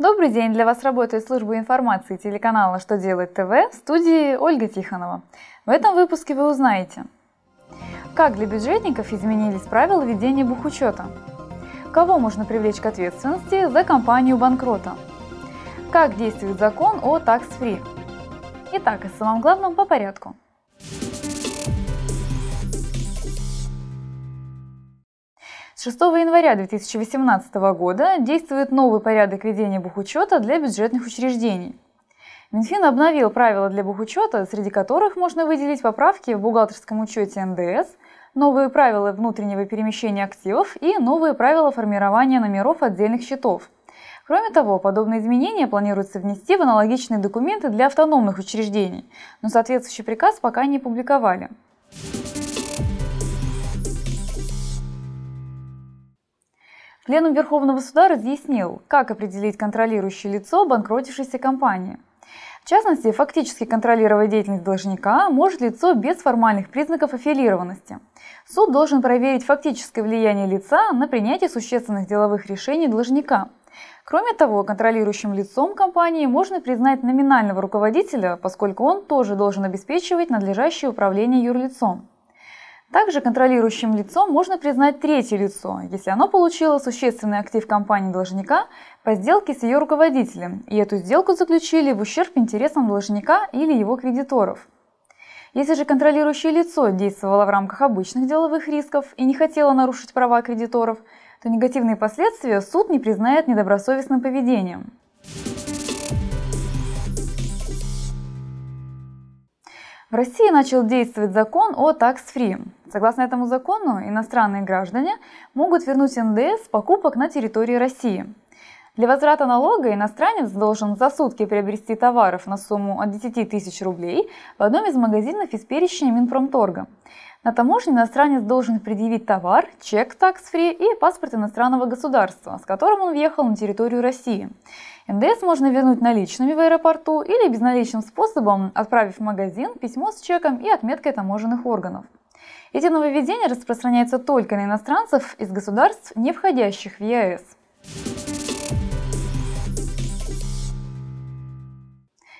Добрый день! Для вас работает служба информации телеканала «Что делает ТВ» в студии Ольга Тихонова. В этом выпуске вы узнаете, как для бюджетников изменились правила ведения бухучета, кого можно привлечь к ответственности за компанию банкрота, как действует закон о tax-free. Итак, о самом главном по порядку. С 6 января 2018 года действует новый порядок ведения бухучета для бюджетных учреждений. Минфин обновил правила для бухучета, среди которых можно выделить поправки в бухгалтерском учете НДС, новые правила внутреннего перемещения активов и новые правила формирования номеров отдельных счетов. Кроме того, подобные изменения планируется внести в аналогичные документы для автономных учреждений, но соответствующий приказ пока не публиковали. Пленум Верховного Суда разъяснил, как определить контролирующее лицо банкротившейся компании. В частности, фактически контролировать деятельность должника может лицо без формальных признаков аффилированности. Суд должен проверить фактическое влияние лица на принятие существенных деловых решений должника. Кроме того, контролирующим лицом компании можно признать номинального руководителя, поскольку он тоже должен обеспечивать надлежащее управление юрлицом. Также контролирующим лицом можно признать третье лицо, если оно получило существенный актив компании должника по сделке с ее руководителем, и эту сделку заключили в ущерб интересам должника или его кредиторов. Если же контролирующее лицо действовало в рамках обычных деловых рисков и не хотело нарушить права кредиторов, то негативные последствия суд не признает недобросовестным поведением. В России начал действовать закон о tax-free. Согласно этому закону, иностранные граждане могут вернуть НДС с покупок на территории России. Для возврата налога иностранец должен за сутки приобрести товаров на сумму от 10 тысяч рублей в одном из магазинов из перечня Минпромторга. На таможне иностранец должен предъявить товар, чек tax-free и паспорт иностранного государства, с которым он въехал на территорию России. НДС можно вернуть наличными в аэропорту или безналичным способом, отправив в магазин письмо с чеком и отметкой таможенных органов. Эти нововведения распространяются только на иностранцев из государств, не входящих в ЕАЭС.